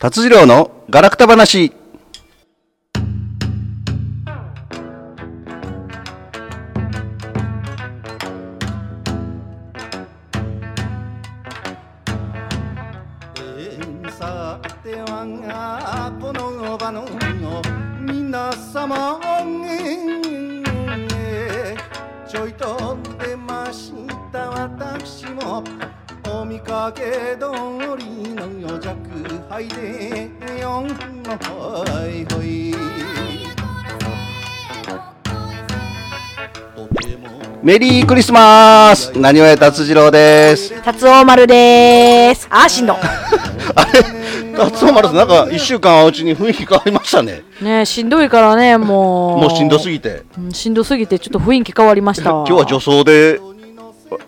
達次郎のガラクタ話。メリークリスマスなにわや達次郎です。達夫丸です。あーしんど。あれ達夫丸さん、なんか一週間うちに雰囲気変わりましたね。ねしんどいからね、もう。もうしんどすぎ。ぎて。うんしんどすぎて、ちょっと雰囲気変わりました。今日は女装で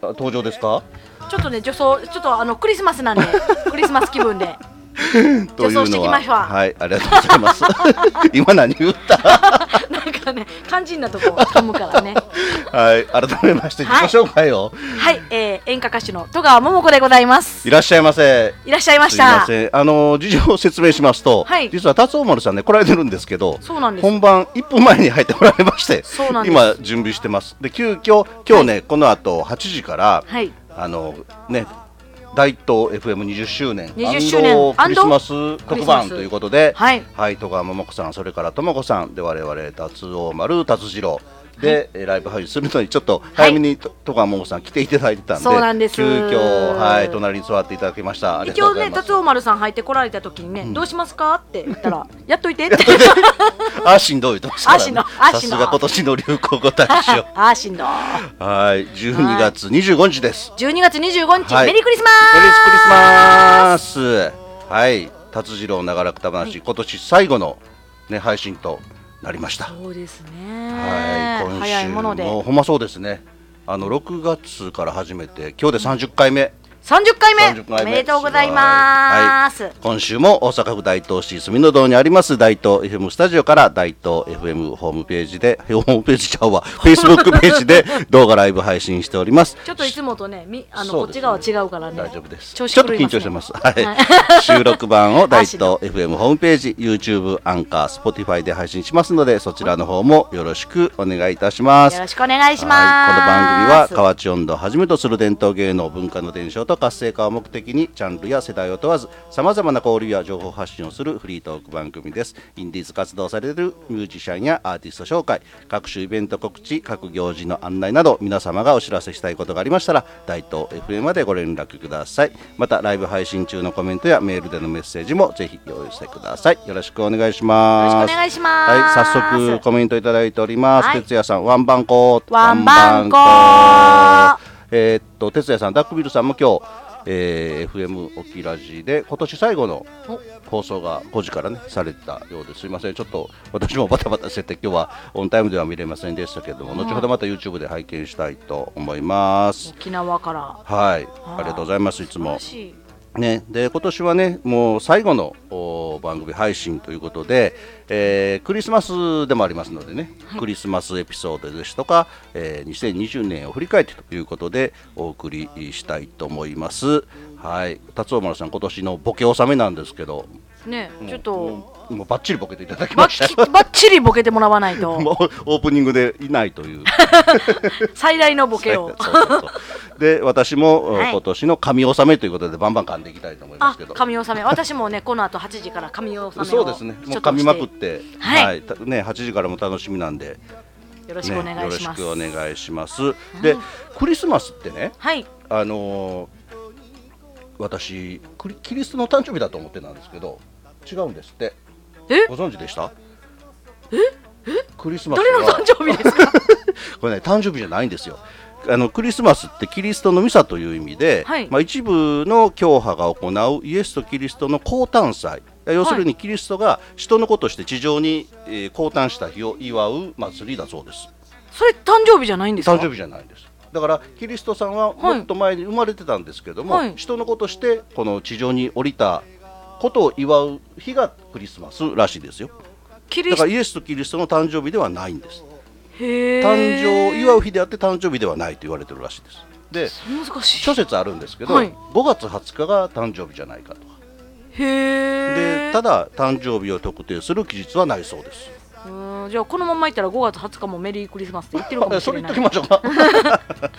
あ登場ですか？ちょっとね、女装、ちょっとあのクリスマスなんで、クリスマス気分で。というのは。はい、ありがとうございます。今何言った？なんかね、肝心なとこ噛むからね。はい、改めまして自己紹介を。はい、えー、演歌歌手の戸川桃子でございます。いらっしゃいませ。いらっしゃいました。あの事情を説明しますと、はい実は達夫丸さんね来られてるんですけど、そうなんです。本番1分前に入っておられまして今準備してますで急遽今日ね、この後8時からはい。あのね大東 FM20 周年。20周年。クリスマス特番ということで。はい。はい戸川桃子さんそれからとも子さん。で我々達夫丸達次郎で、えライブ配信するのにちょっと早めにと戸川桃子さん来ていただいてたんでそうなんです。急遽はい隣に座っていただきました。一応ね、達夫丸さん入ってこられた時にね、どうしますか？って言ったら、やっといてって。あしんどい言ってましたから、ね、さすが今年の流行語大賞。あーしんど。はい、12月25日です。12月25日、はい。メリークリスマメリークリスマスス。はい、達次郎長らくた話、今年最後のね配信となりました。はそうですね、い、今週早いものでほんまそうですね。あの6月から始めて今日で30回目。30回目。30回目。おめでとうございます、今週も大阪府大東市住の堂にあります大東 FM スタジオから大東 FM ホームページでホームページちゃうわ。Facebook ページで動画ライブ配信しております。ちょっといつもとねみあの、ね。こっち側違うからね。大丈夫です。調子ちょっと緊張してます。はい。はい。収録版を 大東 FM ホームページ、YouTube、アンカー、Spotify で配信しますので、そちらの方もよろしくお願いいたします。よろしくお願いしはい、このます、番組は河内音頭をはじめとする伝統芸能文化の伝承と活性化を目的にジャンルや世代を問わずさまざまな交流や情報発信をするフリートーク番組です。インディーズ活動されるミュージシャンやアーティスト紹介各種イベント告知各行事の案内など皆様がお知らせしたいことがありましたら大東 FM までご連絡ください。またライブ配信中のコメントやメールでのメッセージもぜひお寄せください。よろしくお願いします。よろしくお願いします。はい早速コメントいただいております、はい。哲也さんワンバンコワンバンコワンバンコえーっと哲也さんダックビルさんも今日、えー FM 沖ラジで今年最後の放送が5時からねされたようです。すいません。ちょっと私もバタバタしてて今日はオンタイムでは見れませんでしたけども、後ほどまた YouTube で拝見したいと思います。沖縄から。はい。ありがとうございますいつもね、で今年はねもう最後のお番組配信ということで、えークリスマスでもありますのでね、クリスマスエピソードですとか、えー2020年を振り返ってということでお送りしたいと思います。はい、達夫丸さん今年のボケ納めなんですけど、ねちょっと。もうバッチリボケていただきました。よ。きばっちりボケてもらわないと。オープニングでいないという。最大のボケを。で私も、はい。今年の神納めということでバンバン噛んでいきたいと思いますあけど。神納め。私もねこの後8時から神納めを。そうですね。もう噛みまくって、はい。たね8時からも楽しみなんで、よろしくお願いします、ね、よろしくお願いします。で、クリスマスってね、はい。あのー私クリキリストの誕生日だと思ってたんですけど、違うんですって。え？ご存知でした？クリスマス誰のは誕生日ですか？これね誕生日じゃないんですよ。あのクリスマスってキリストのミサという意味で、はい。まあ、一部の教派が行うイエスとキリストの降誕祭。要するにキリストが人の子として地上に、えー降誕した日を祝う祭りだそうです。それ誕生日じゃないんですか？誕生日じゃないんです。だからキリストさんはもっと前に生まれてたんですけども、はい。人の子としてこの地上に降りたことを祝う日がクリスマスらしいですよ。キリスだからイエスとキリストの誕生日ではないんです。誕生を祝う日であって誕生日ではないと言われてるらしいです。で諸説あるんですけど、はい。5月20日が誕生日じゃないかと。かへえただ誕生日を特定する期日はないそうですじゃあこのままいったら5月20日もメリークリスマスって言ってるかもしそれれない。言っときましょう。か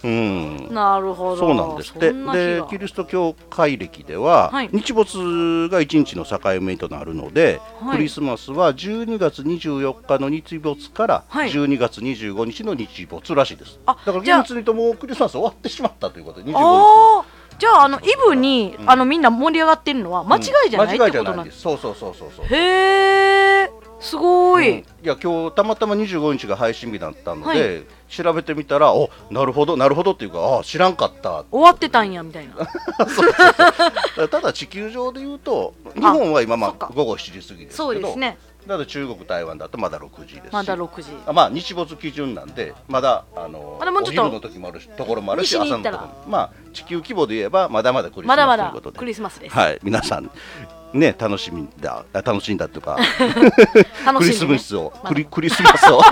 うん。なるほど。そうなんですでキリスト教会歴では、はい。日没が1日の境目となるので、はい。クリスマスは12月24日の日没からはい。12月25日の日没らしいです、あだから厳密にともうクリスマス終わってしまったということで25日ああじゃああのイブに、あのみんな盛り上がってるのは間違いじゃない、間違いじゃなんでないです。そうそうそうそうそう。すへえすごい、うん。いや今日たまたま25日が配信日だったので、はい。調べてみたらおなるほどなるほどっていうかあ知らんかった。終わってたんやみたいな。ただ地球上で言うと日本は今まあ午後7時過ぎですけどそうですね。ただ中国台湾だとまだ6時ですし。まだ6時。あまあ日没基準なんでまだあのまだもうちょっとお昼の時もあるしところもあるし朝のところも。まあ地球規模で言えばまだまだクリスまだまだマスということで。クリスマスです、はい皆さんね楽しみだあ楽しんだとか 楽クリスマスを、クリクリスマスを。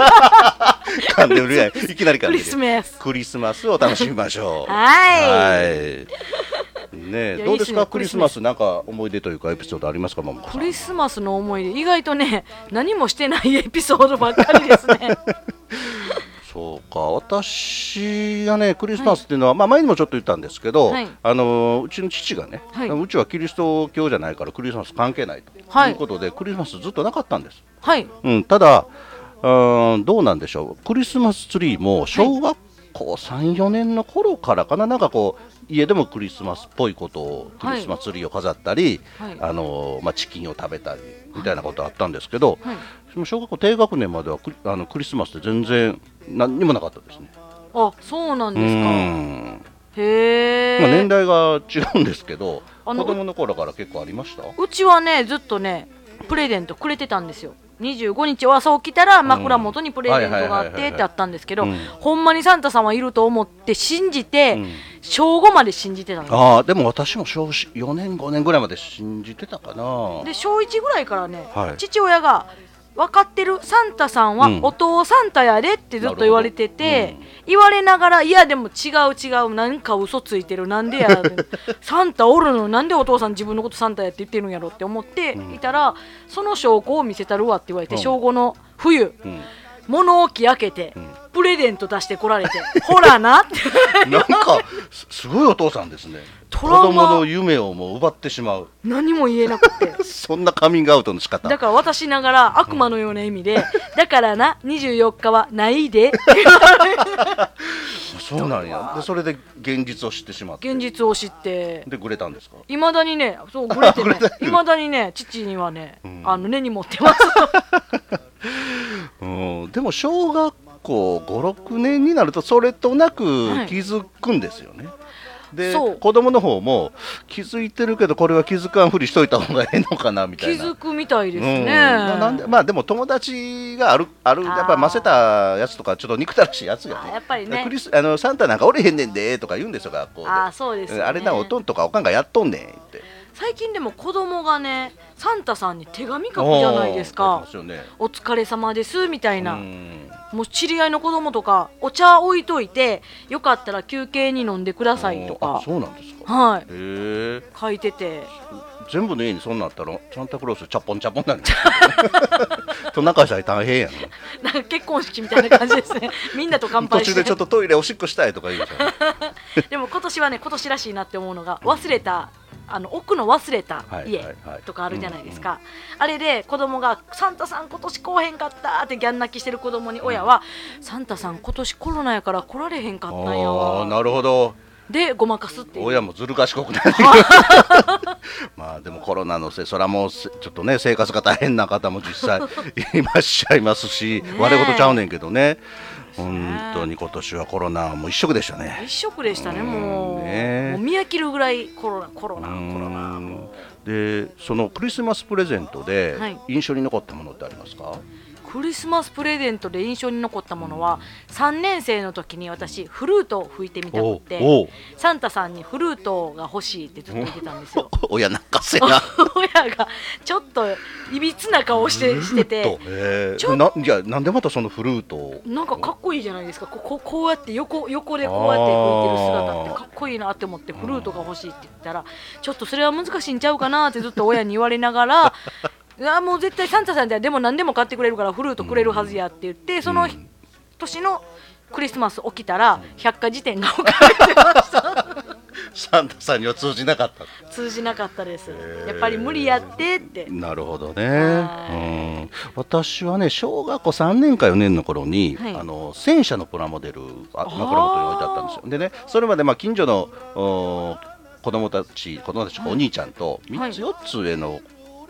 噛んでるやん。いきなり噛んでるクリスマス。クリスマスを楽しみましょう。はい。はい。ねどうですか？クリスマス。なんか思い出というかエピソードありますか？マモコさんクリスマスの思い出。意外とね何もしてないエピソードばっかりですねそうか。私がねクリスマスっていうのは、まあ前にもちょっと言ったんですけど、はい。あのーうちの父がね、はい。うちはキリスト教じゃないからクリスマス関係ないと、はい。い、うことでクリスマスずっとなかったんです、はい。うん、ただうーんどうなんでしょう。クリスマスツリーも小学校34年の頃からかな。なんかこう家でもクリスマスっぽいことをクリスマスツリーを飾ったり、はい。あのーまあ、チキンを食べたりみたいなことあったんですけど、はい。小学校低学年まではクリあのクリスマスって全然何にもなかったですね。あそうなんうですか。ん。へえ、まあ、年代が違うんですけど子供の頃から結構ありました？うちはねずっとねプレゼントくれてたんですよ25日は朝起きたら枕元にプレゼントがあってってあったんですけど、うん。ほんまにサンタさんはいると思って信じて、うん。小5まで信じてたんですああでも私も小4年5年ぐらいまで信じてたかな。で小1ぐらいからね、はい。父親が分かってるサンタさんはうん。お父さんタやでってずっと言われてて、なるほど。言われながらいやでも違う違うなんか嘘ついてるなんでや サンタおるの？なんでお父さん自分のことサンタやって言ってるんやろって思っていたら、その証拠を見せたるわって言われて、うん。小5の冬うん。物置開けて、ん。プレゼント出してこられて ほらなって。なんかすすごいお父さんですね。子トラウマ。供の夢をもう奪ってしまう。何も言えなくて。そんなカミングアウトの仕方。だから私ながら悪魔のような意味で、だからな24日はないで。そうなんや。でそれで現実を知ってしまって。現実を知って。でぐれたんですか？いまだにねそうぐれてね。いまだにね父にはね、ん。あの根に持ってます。うん。でも小学校56年になるとそれとなくはい。気づくんですよね、う。子供の方も気づいてるけどこれは気づかんふりしといた方がええのかなみ気たいな。づくみたいですね、うん。まあなんでまあでも友達があるあるやっぱりませたやつとかちょっと憎たらしいやつねやっぱりね。クリスあのサンタなんかおれへんねんでとか言うんですよ学校で。あそうですよね。あれなおとんとかおかんがやっとんねんって最近でも子供がねサンタさんに手紙書くじゃないですか。ね。お疲れ様ですみたいな、うん。もう知り合いの子供とかお茶置いといてよかったら休憩に飲んでくださいとか。あそうなんですか。はい。書いてて。全部の家にそんなんあったらサンタクロースチャポンチャポンなんですトナカイさん大変やな なんか結婚式みたいな感じですね。みんなと乾途杯して。中でちょっとトイレおしっこしたいとか言うじゃん。でも今年はね今年らしいなって思うのが忘れたあの奥の忘れた家とかあるじゃないですか、あれで子供が「サンタさん今年来おへんかった」ってギャン泣きしてる子供に親は「サンタさん今年コロナやから来られへんかったんやああわなるほど」でごまかすっていう。親もずる賢くなる まあでもコロナのせいそれはもうせちょっとね生活が大変な方も実際 いらっしゃいますしねえ。我事ちゃうねんけどね本当に今年はコロナはもう一色でしたね。一色でしたねもう。ね。もう見飽きるぐらいコロナコロナうコロナんでそのクリスマスプレゼントではい。印象に残ったものってありますか、クリスマスプレゼントで印象に残ったものは3年生の時に私フルートを吹いてみたくてサンタさんにフルートが欲しいってずっと言ってたんですよ。親泣かせな。親がちょっといびつな顔してしてて。フルーないやなんでまたそのフルート？をなんかかっこいいじゃないですか。こここうやって横横でこうやって吹いてる姿ってかっこいいなって思ってフルートが欲しいって言ったらちょっとそれは難しいんちゃうかなってずっと親に言われながら いやもう絶対サンタさんではでも何でも買ってくれるからフルートくれるはずやって言ってそのうん。年のクリスマス起きたら百科事典が置かれてましたサンタさんには通じなかった。通じなかったです。へー。やっぱり無理やってって。なるほどね、はい。うん、私はね小学校3年か4年の頃に、はい。あの戦車のプラモデルあ枕元に置いてあったんですよ。でねそれまでまあ近所のお子供たち子供たちお兄ちゃんと3つ4つ上の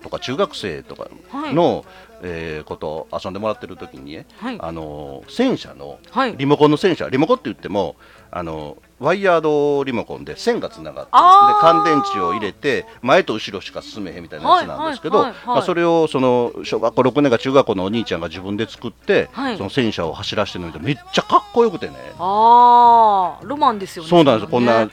とか中学生とかの、えーことを遊んでもらってる時にね、はい。あの戦車のはい。リモコンの戦車リモコンって言ってもあのワイヤードリモコンで線がつながってで乾電池を入れて前と後ろしか進めへんみたいなやつなんですけど、それをその小学校6年か中学校のお兄ちゃんが自分で作って、はい。その戦車を走らせてるの見てめっちゃかっこよくてね。ああロマンですよね。そうなんですよ、こんな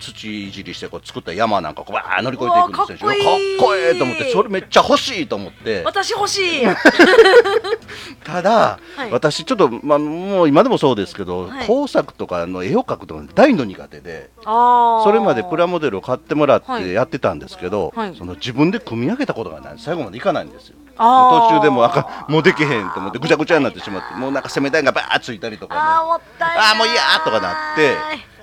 土いじりしてこう作った山なんかこうわー乗り越えていくんですよ。かっこええと思ってそれめっちゃ欲しいと思って。私欲しい。ただ、はい。私ちょっと、まあ、もう今でもそうですけど、はい。工作とかの絵を描くとか大の苦手でそれまでプラモデルを買ってもらっはい。てやってたんですけど、はい。その自分で組み上げたことがない。最後までいかないんですよ。途中でもうあもうできへんと思ってぐちゃぐちゃになってしまってもうなんか攻め台がバーッついたりとかね。あーもったいない。あーもういいやーとかなって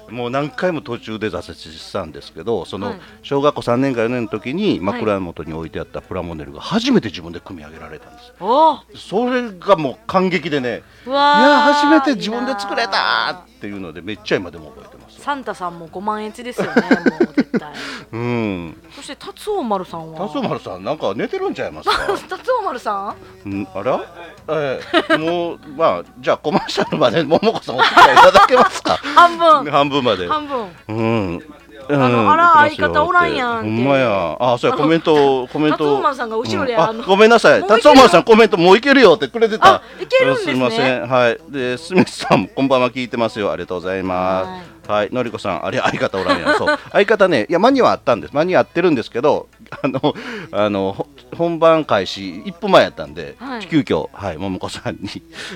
もう何回も途中で挫折したんですけどそのはい。小学校3年か4年の時に枕元に置いてあったプラモデルが初めて自分で組み上げられたんです。おー。それがもう感激でねいやー初めて自分で作れたっていうのでめっちゃ今でも覚えてますサンタさんも5万円ですよね もう絶対。うん。そして達夫丸さんは？達夫丸さんなんか寝てるんちゃいますか？達夫丸さん？んあら？ええ。もうまあじゃあコマーシャルまで桃子さんお付き合いいただけますか？半分。半分まで。半分。うん。あのあら相方おらんやんほんまや。あそうやコメントコメン達ト夫丸さんが後ろでうん。あのごめんなさい。達夫丸さんコメントもういけるよってくれてた。あいけるんですね。みません。はい。でスミスさんもこんばんは聞いてますよ。ありがとうございますはい。のりこさんあれ相方おらんやん。そう。相方ねいや間にはあったんです。間には合ってるんですけどあのあのほ本番開始1分前やったんで、はい。急遽はい桃子さんに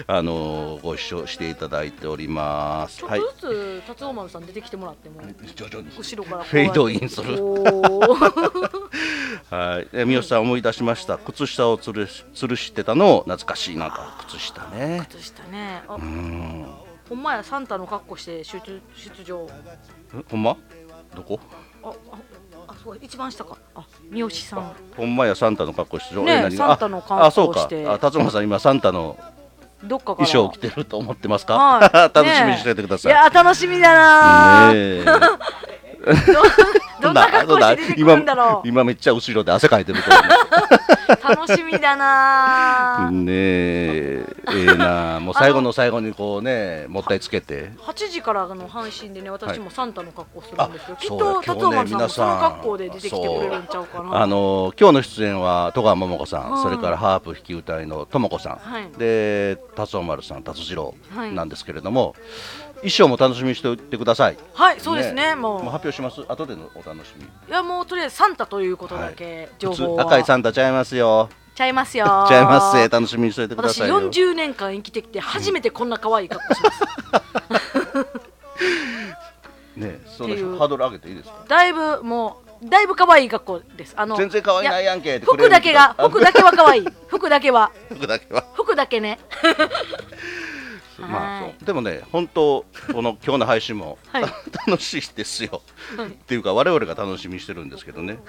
あのご一緒していただいております。ちょっはい。とずつ達夫丸さん出てきてもらっても。徐々に。後ろからフェードインする。おー。はい、え三好さん思い出しました。靴下をつるし吊るしてたのを懐かしいなんか靴下ね。靴下ね。あ。うんほんまやサンタの格好して出出場。えほんま？どこ？あああそう一番下か。あ三好さん。ほんまやサンタの格好してるねサンタの格好ああそうか。してあ辰馬さん今サンタのどっか衣装を着てると思ってますか、はい。楽しみにしててください、いや楽しみだな、ねえ どんな格好して出てくるんだろう。今今めっちゃ後ろで汗かいてるけ 楽しみだな。どねえ。ええなもう最後の最後にこうねもったいつけて。8時からの配信でね私もサンタの格好するんですよ、あきっと達夫丸さんその格好で出てきてくれるんちゃうかな。あの今日の出演は戸川桃子さん、はい。それからハープ弾き歌いのとも子さん、はい。で達夫丸さん達次郎はいなんですけれども、衣装も楽しみにしておいてください。はいそうですねもう。もう発表します。後でのお楽しみ。いやもうとりあえずサンタということだけ情報は、赤いサンタちゃいますよ。ちゃいますよ。ちゃいます。せ楽しみにしておいてくだ私さいよ。40年間生きてきて初めてこんな可愛い格好します、ねそうのハードル上げていいですか？だいぶもうだいぶ可愛い格好です。あの全然可愛いないややんけ服だけがあ服だけは可愛い。服だけは。服だけは。服だけねまあはいそう。でもね本当この 今日の配信も、はい。楽しいですよ、はい。っていうか我々が楽しみにしてるんですけどね。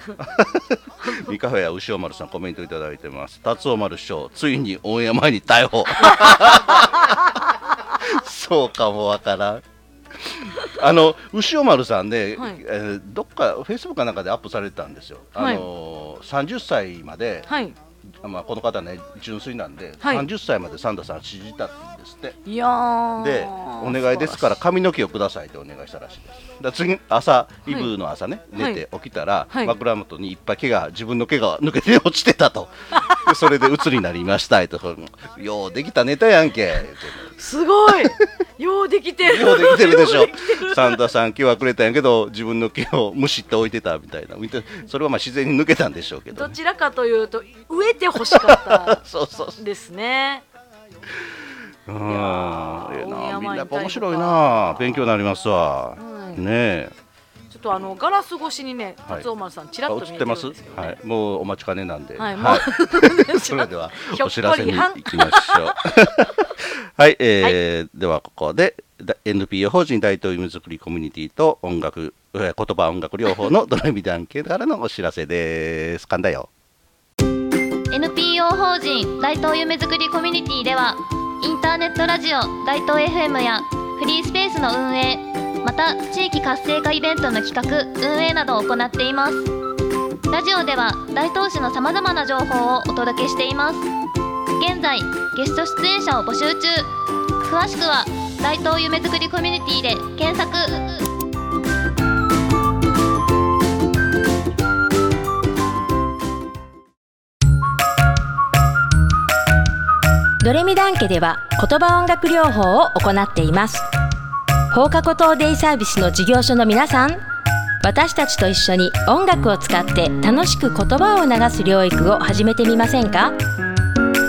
三河屋牛尾丸さんコメントいただいてます。達夫丸師匠ついにオンエア前に逮捕。そうかもわからん。あの牛尾丸さんね、はい。えーどっかフェイスブックかなんかでアップされてたんですよ、はいあのー30歳まで、はいまあ、この方ね純粋なんで、はい。30歳までサンタさん信じたんですって。いやー。でお願いですから髪の毛をくださいってお願いしたらしいです。だ次朝イブの朝ね、はい。寝て起きたら、はい。枕元にいっぱい毛が自分の毛が抜けて落ちてたと。でそれで鬱になりましたと。ようできたネタやんけ。すごい。ようできてる。ようできてるでしょ。サンタさん毛はくれたんやけど自分の毛をむしって置いてたみたいな。それはまあ自然に抜けたんでしょうけどね、どちらかというと植えて欲しかった。そうそうですね。うん。いええな。みんなやっぱ面白いかな。勉強になりますわ、うん。ねえとあのガラス越しにねはい。達夫丸さんちらっあと見ってます？はい。もうお待ちかねなんで。はいもはうい それではお知らせに行きましょう。はい、えーではここでだ NPO 法人大東夢作りコミュニティと音楽えー言葉音楽療法の ドラミダン系からのお知らせです。噛んだよ。NPO 法人大東夢作りコミュニティではインターネットラジオ大東 FM やフリースペースの運営また地域活性化イベントの企画運営などを行っています。ラジオでは大東市のさまざまな情報をお届けしています。現在ゲスト出演者を募集中。詳しくは大東夢作りコミュニティで検索。ドレミダン家では言葉音楽療法を行っています。放課後等デイサービスの事業所の皆さん私たちと一緒に音楽を使って楽しく言葉を流す療育を始めてみませんか？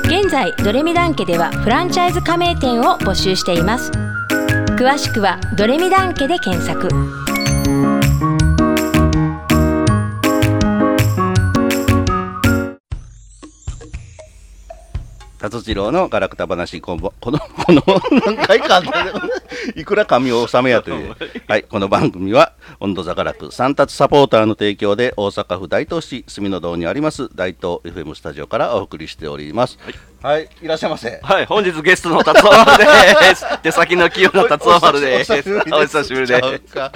現在ドレミダン家ではフランチャイズ加盟店を募集しています。詳しくはドレミダン家で検索。達次郎のガラクタ話この このこの何回かいくら神を納めやという、はい、この番組は温度座ガラク三達サポーターの提供で大阪府大東市住の堂にあります大東 FM スタジオからお送りしております。はい、い、らっしゃいませ。はい、本日ゲストの達夫丸です。手先の器用な達夫丸です。お久しぶりです。あ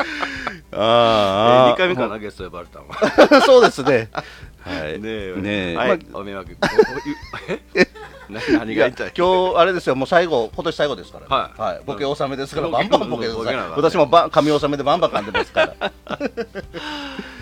あ2回目かな、ゲスト呼ばれたの。は。そうですね。はい。ねえ、ねえ。はい、まあお迷惑。え？何何がいや言い今日あれですよもう最後今年最後ですから、はい。ボケ納めですからうんバンバンボケてください私もば神納めでバンバン噛んでますから。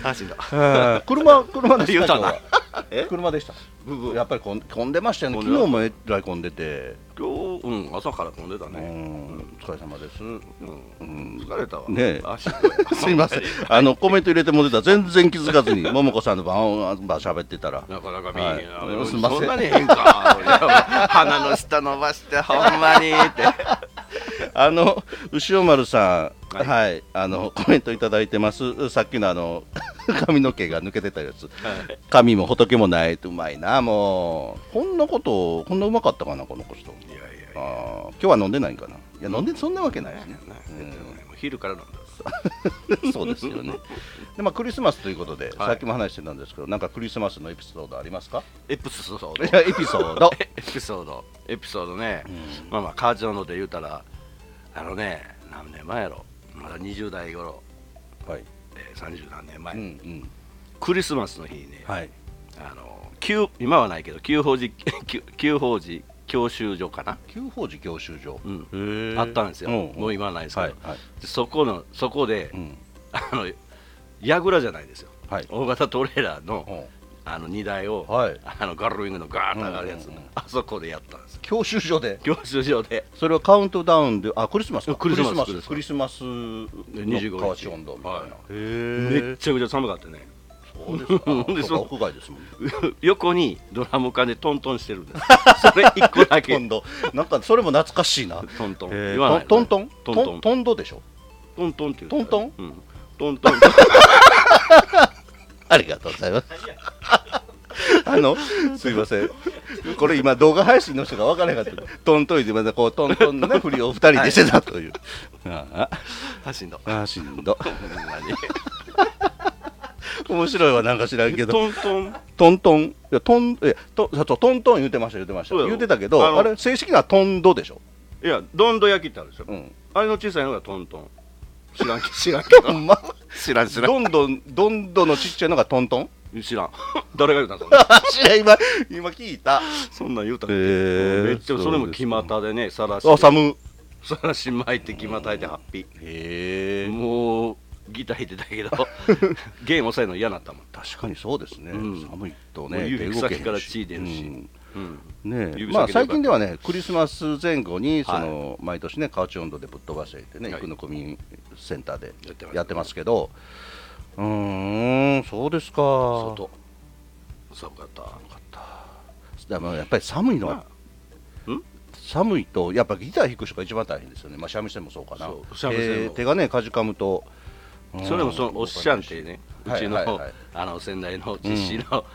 話だ。うん。車車でした今車でした。ブブ。やっぱりこん混んでましたよね。昨日もえらい混んでて。今日、うん、朝から飛んでたうね。んお疲れ様です。うん、疲れたわ。ね すいません。あのコメント入れても出た。ら全然気づかずに 桃子さんの番番喋ってたら。なかなか見えへんすいません。そんなに変か。鼻の下伸ばして、ほんまにって。あの牛尾丸さん、は、はいいあのコメントいただいてます。さっきのあの 髪の毛が抜けてたやつ、はい髪も仏もないとうまいな、もうこんなこと、こんなうまかったかな、この子人。いやいやいあー今日は飲んでないんかな。いや、飲んでそんなわけないですね。昼からなんだ。そうですよね。で、まあ、クリスマスということで、はいさっきも話してたんですけど、なんかクリスマスのエピソードありますか？エプソード。エピソード。エピソード、エピソードね、まあまあ、カーチョので言うたら、あのね、何年前やろ、まだ20代頃、はい。えー、30何年前、うん、うん。クリスマスの日にね、はい。あの旧今はないけど、旧法寺 旧旧法寺教習所かな、旧法寺教習所。うんあったんですよ、うんもう今はないですけど、はい。はい。でそこのそこで、うん。あの櫓じゃないですよ、はい。大型トレーラーのうんあの荷台を、はい。あのガルウィングのガーッと上がるやつ、うんうんうん。あそこでやったんですよ、教習所で？教習所で。それはカウントダウンで、あ、クリスマスか。クリスマス。クリスマス。クリスマス25の河内温度みたいな。はい。へめっちゃくちゃ寒かったね。そうですか。屋外ですもんね。横にドラム缶でトントンしてるんです。それ一個だけ。今度、なんかそれも懐かしいな。トントン。へ言わないートントン？トントン。トンドでしょ？トントンって言うトントン？うん。トントン ありがとうございます。あの、すいません。これ今動画配信の人が分からなかった。トントンでまだこうトントンのね、振りを二人でしてたという。ああしんどあ、あしんど。面白いわ、なんか知らんけど。トントン？トントン、いや、トン、え、と、そうトントン言ってました、言ってました。言ってたけど、あれ、正式なトンドでしょ？いやどんど焼きってあるでしょうん。あれの小さいのがトントン知らんけ知らんけど。ま。知らん知らん。どんどん、どんどんのちっちゃいのがトントン？知らん。誰が言うたんそんな。知らん、今、今聞いた。そんなん言うたっけへーめっちゃそれも木股でねさらしあ、寒。さらし巻いて木股いてハッピへえ。もうギター弾いてたけど弦押さえるの嫌だったもん。確かにそうですね、うん。寒いとね指先から血出るし。うん。うん。ねまあ、最近ではね、クリスマス前後にその、毎年ね、河内温度でぶっ飛ばせてね、はい。生野区民センターでやってますけど、うーん、そうですか、外寒かった。でもやっぱり寒いのは、寒いと、やっぱギター弾く人が一番大変ですよね、まあ、三味線もそうかな。えー手がね、かじかむと、うん。それもそのおっしゃんってね、うちの,、あの先代の実施の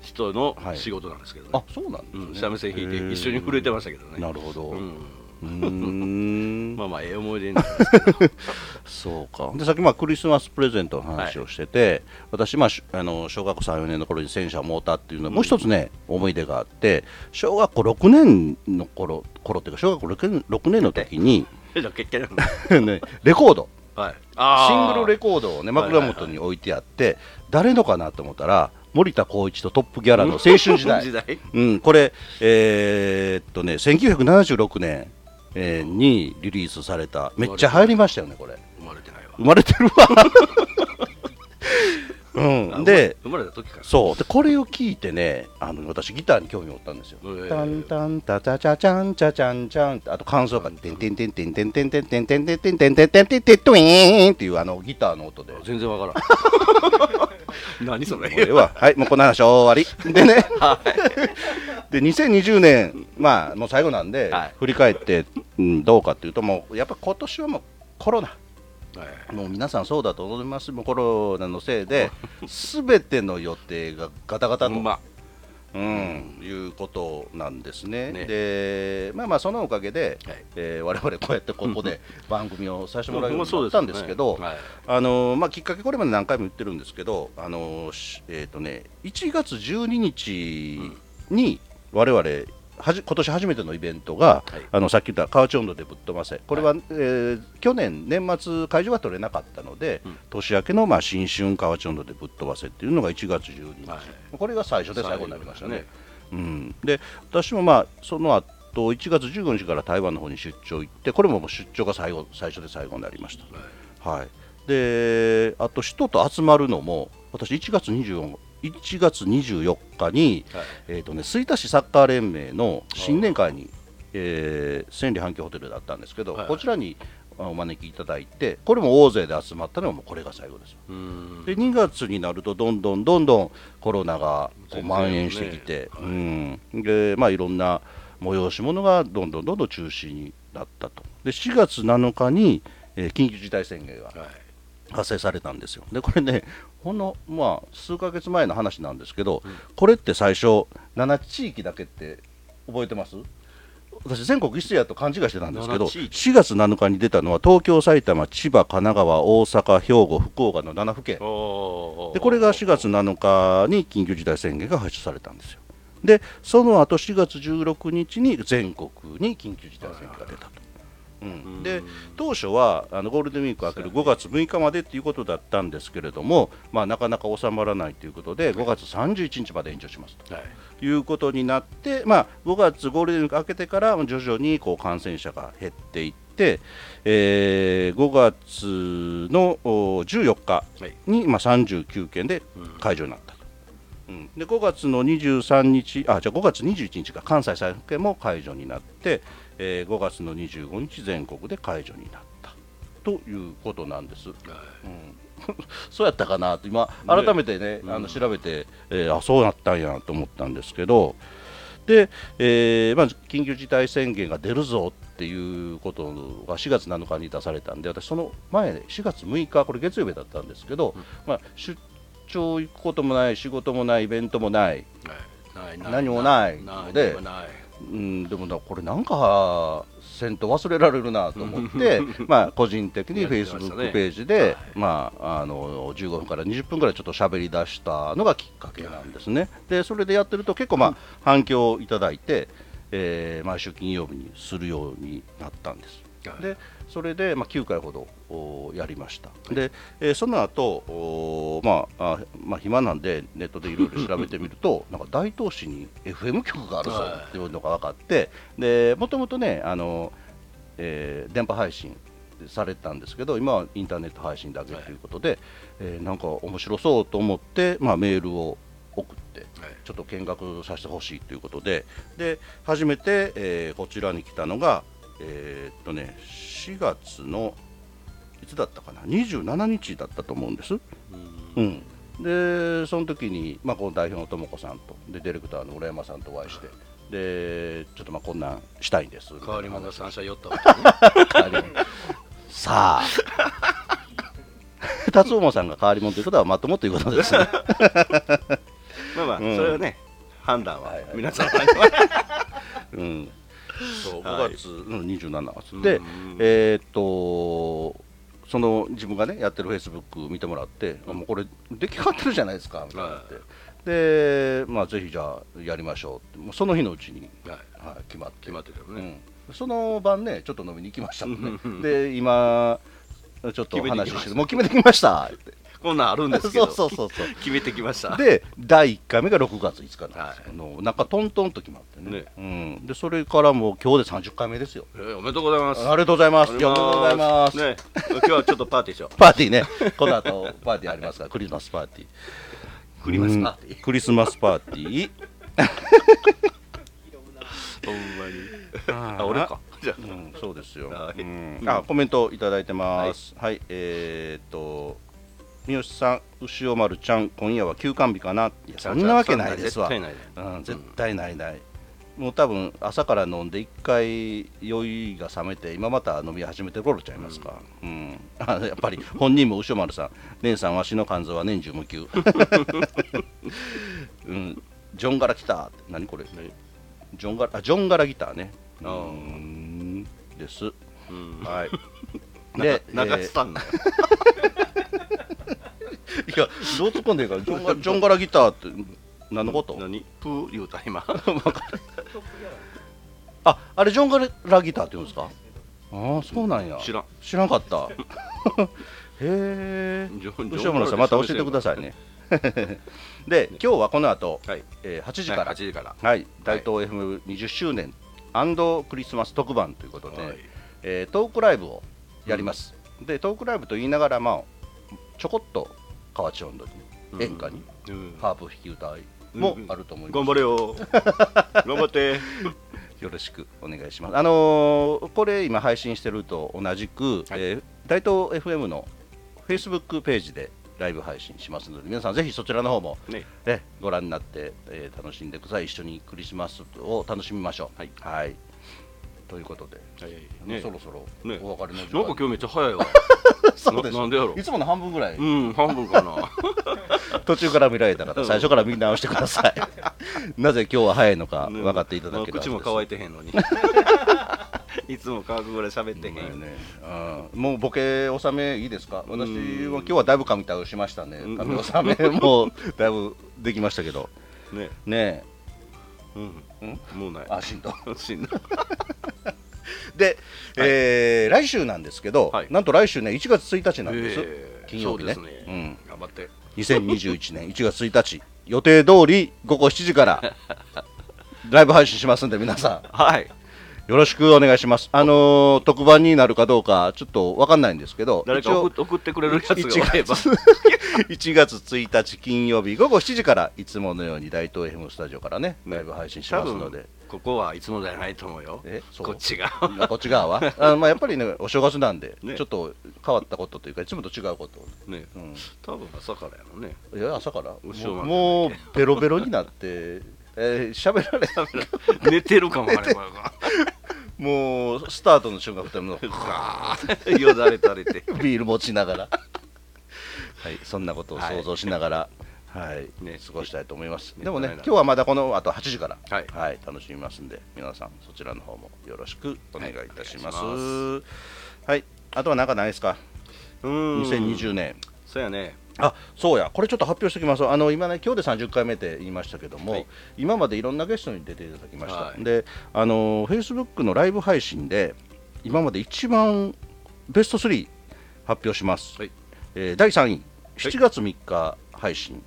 人のはい。仕事なんですけどね、あそうなんですね、うん、三味線弾いて一緒に震えてましたけどね。なるほど、ううん。まあまあ、ええ思い出になりますけど。そうか。でさっきまあクリスマスプレゼントの話をしてて、私、まあ、しあの小学校3、4年の頃に戦車を持ったっていうのは、もう一つね、思い出があって、小学校6年の頃頃っていうか、小学校 6, 年6年の時に、ね、レコード、はい、シングルレココードをね、枕元に置いてあって、誰のかなと思ったら、森田光一とトップギャランの青春時代。時代。うん、これ、えーっとね、1976年、えーにリリースされた、めっちゃ流行りましたよね、これ。生まれてないわ生まれてるわ。うん、で、生まれた時からそうでこれを聞いてねあの私ギターに興味を持ったんですよ。えータンタンタチャチャチャンチャチャンチャあと感想がテンテンテンテンテンテンテンテンテンテンテンテンテンテンテンテントゥイーンっていうあのギターの音で。全然わからん何それこれははいもうこの話終わりでね、で2020年まあもう最後なんで、はい。振り返って、うん、どうかっていうともうやっぱ今年はもうコロナ。はい。もう皆さんそうだと思います。もうコロナのせいで全ての予定がガタガタと、ま。うん、いうことなんですね。ね。でまあまあそのおかげで、はい。えー我々こうやってここで 番組をさせてもらうようになったんですけど、はい。あのまあ、きっかけこれまで何回も言ってるんですけど、あのしえーとね、1月12日に我々はじ今年初めてのイベントが、はい。あのさっき言った河内温度でぶっ飛ばせ。これは、えー去年年末会場は取れなかったので、うん。年明けの、まあ、新春河内温度でぶっ飛ばせっていうのが1月12日、はい。これが最初で最後になりましたね。最うん、で私もまあその後1月15日から台湾の方に出張行ってこれももう出張が最後最初で最後になりました。はい、であと人と集まるのも私1月24 1月24日に、はい。えーとね、吹田市サッカー連盟の新年会に、えー千里阪急ホテルだったんですけど、はいはい。こちらにあお招きいただいてこれも大勢で集まったのがもうこれが最後です。うん。で2月になるとどんどんどんどんコロナがこう蔓延してきて、ねうん。でまあ、いろんな催し物がどんどんどんどん中止になったと。で4月7日に、えー緊急事態宣言がはい発生されたんですよ。でこれねほんの、まあ、数ヶ月前の話なんですけど、これって最初7地域だけって覚えてます？私全国一斉やと勘違いしてたんですけど7地域。4月7日に出たのは東京埼玉千葉神奈川大阪兵庫福岡の7府県。でこれが4月7日に緊急事態宣言が発出されたんですよ。で、その後4月16日に全国に緊急事態宣言が出たと。うん、で当初はあのゴールデンウィーク明ける5月6日までということだったんですけれども、まあ、なかなか収まらないということで5月31日まで延長しますと。はい。いうことになって、まあ、5月ゴールデンウィーク明けてから徐々にこう感染者が減っていって、えー5月のお14日はい。に、まあ、39件で解除になったと。うん。で5月の23日あじゃあ5月21日が関西再復権も解除になって、えー5月の25日全国で解除になったということなんです。うん。そうやったかなと今改めてねあの調べて、えーあそうなったんやと思ったんですけどで、えーまず緊急事態宣言が出るぞっていうことが4月7日に出されたんで私その前で4月6日これ月曜日だったんですけど、まあ、出張行くこともない仕事もないイベントもない、はい。ない。何もない。ので何もないうん、でもなこれなんかせんと忘れられるなと思って まあ個人的にフェイスブックページで、まあ、あの15分から20分ぐらいちょっと喋り出したのがきっかけなんですね。でそれでやってると結構まあ反響をいただいて、えー毎週金曜日にするようになったんです。はいでそれで、まあ、9回ほどおやりました。で、えーその後おまああまあ暇なんでネットでいろいろ調べてみると なんか大東市に FM 局があるぞっていうのが分かってでもともとねあの、えー電波配信されてたんですけど今はインターネット配信だけということで、えーなんか面白そうと思って、まあ、メールを送ってはい。ちょっと見学させてほしいということでで初めて、えーこちらに来たのが、えーっとね、4月のいつだったかな？27日だったと思うんです。うん、でその時に、まあ、この代表のとも子さんとでディレクターの浦山さんとお会いしてでちょっとまあこんなんしたいんです。変わり者三者寄ったわけ変わり者。さあ。達夫さんが変わり者ということはまともということですね。まあまあ、うん。それはね判断ははいはい。皆さん うんそうはい。5月の27月で、うんえーっとその自分がねやってるフェイスブック見てもらって、あもうこれ出来上がってるじゃないですかみたいになって、でまあぜひじゃあやりましょうって。もうその日のうちに、はい。はい、決まって。決まってたよね、うん、その晩ねちょっと飲みに行きましたもんねうんうんうん。で今ちょっと話してもう決めてきましたってこんなんあるんですけ そどうそうそうそう。決めてきました。で第1回目が6月5日なんですよ、はい。あのなんかトントンと決まってね。ね。うん、でそれからもう今日で30回目ですよ。えーおめでとうございます。ありがとうございます。いやおめでとうございます、ね。今日はちょっとパーティーしよう。パーティーね。この後パーティーありますからクリスマスパーティー。クリスマスパーティー。うん。クリスマスパーティー。ほんまに。あ俺か。じゃうん、そうですよ、はい。うん。あコメントいただいてます。はい、えー、っと三好さん牛尾丸ちゃん今夜は休館日かな。いやそんなわけないですわ。絶対ないねう。ん、絶対ないない、もう多分朝から飲んで一回酔いが冷めて今また飲み始めてる頃ちゃいますか、うん。あやっぱり本人も牛尾丸さん姉さんわしの肝臓は年中無休。うん。ジョンガラ来たって。何これ？何？ジョンガラあジョンガラギターね。うん。です。うん。はい。でな流えーしたんだよいやどう突っ込んでいいかジョンガジョンガラギターって何のこと？何？プー言うた今。ああれジョンガラギターって言うんですか？ああそうなんや。知らん。知らんかった。へえ吉村さんまた教えてくださいね。で今日はこの後、はい。えー8時から、8時から。はい、大東 FM20 周年クリスマス特番ということで、はい。えートークライブをやります、でトークライブと言いながら、まあ、ちょこっと河内音頭に演歌にうん。ハープ弾き歌いもあると思います、頑張れよ。頑張って。よろしくお願いします。あのーこれ今配信してると同じく、えー大東 FM の Facebook ページでライブ配信しますので皆さんぜひそちらの方も、ね。ね、ご覧になって、えー楽しんでください。一緒にクリスマスを楽しみましょう。はい、ということで、ね。そろそろね。お別れの時間。なんか今日めっちゃ早いわ そうですななんでやろ。いつもの半分ぐらい、うん半分かな。途中から見られた方最初から見直してください。なぜ今日は早いのかね。分かっていただけるまあ口も乾いてへんのに。いつも乾くぐらい喋ってへん、ね。うん、もうボケ納めいいですか？私は今日はだいぶ神対応しましたねうん。神納めもうだいぶできましたけど。ね。ねうん。もうない。えあしんど。しんど で、えー来週なんですけど、はい。なんと来週ね1月1日なんです、えー金曜日ね。そうですうん、頑張って。2021年1月1日予定通り午後7時から ライブ配信しますんで皆さん。はいよろしくお願いします。あのー特番になるかどうかちょっとわかんないんですけど、誰か送ってくれるやつが。おれば1月1日金曜日午後7時からいつものように大東 FM スタジオからねライブ配信し多ますので。分ここはいつもじゃないと思うよ。え？こっちが。あこっち側は？あ、まあ、やっぱりねお正月なんで、ね。ちょっと変わったことというかいつもと違うこと。を、ね。うん、多分朝からやろね。いや朝から。もうもうベロベロになってえー喋、られ寝てるかもあればもうスタートの瞬間2人のよだれ垂れて ビール持ちながら。はいそんなことを想像しながらはい、ね。過ごしたいと思います。ねでもね、ね。今日はまだこの後8時から、はい。楽しみますんで、皆さんそちらの方もよろしくお願いいたします。はいあとは何かないですか、うん。2020年。そうやねあそうや、これちょっと発表しておきます、あの今ね、今日で30回目って言いましたけども、はい。今までいろんなゲストに出ていただきました、はい。で、あの Facebook のライブ配信で、今まで一番ベスト3発表します、はい。えー第3位、7月3日配信、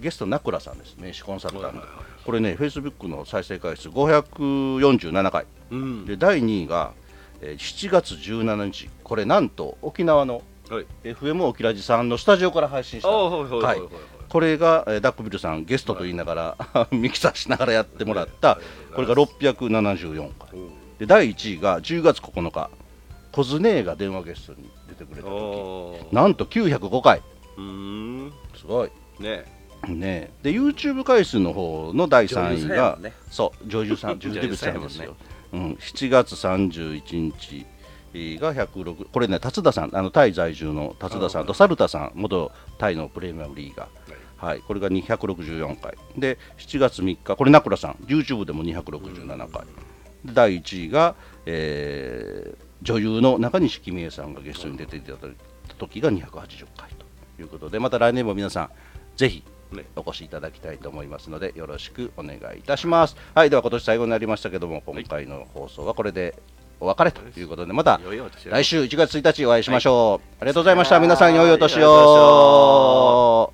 ゲスト、ナクラさんです、名刺コンサルタント、はいはいはい。これね、Facebook の再生回数547回、うん。で第2位が、えー7月17日。これなんと沖縄のはい。FM 沖ラジさんのスタジオから配信した。これが、えーダックビルさんゲストと言いながら、ミキサーしながらやってもらったこれが674回。で第1位が10月9日。コズネーが電話ゲストに出てくれた時。なんと905回。うーん。すごい。ね。ねで YouTube 回数の方の第3位が、ね。そう女優さん 女優デビューさんですよ、うん、7月31日が106これね達田さんあのタイ在住の達田さんとサルタさん元タイのプレミアムリーガー、はい、これが264回。で7月3日これ名倉さん YouTube でも267回。で第1位が、えー女優の中西君江さんがゲストに出ていただいた時が280回ということでまた来年も皆さんぜひね。お越しいただきたいと思いますのでよろしくお願いいたします。はい。では今年最後になりましたけども今回の放送はこれでお別れということでまた来週1月1日お会いしましょう、ありがとうございました。皆さん良いお年を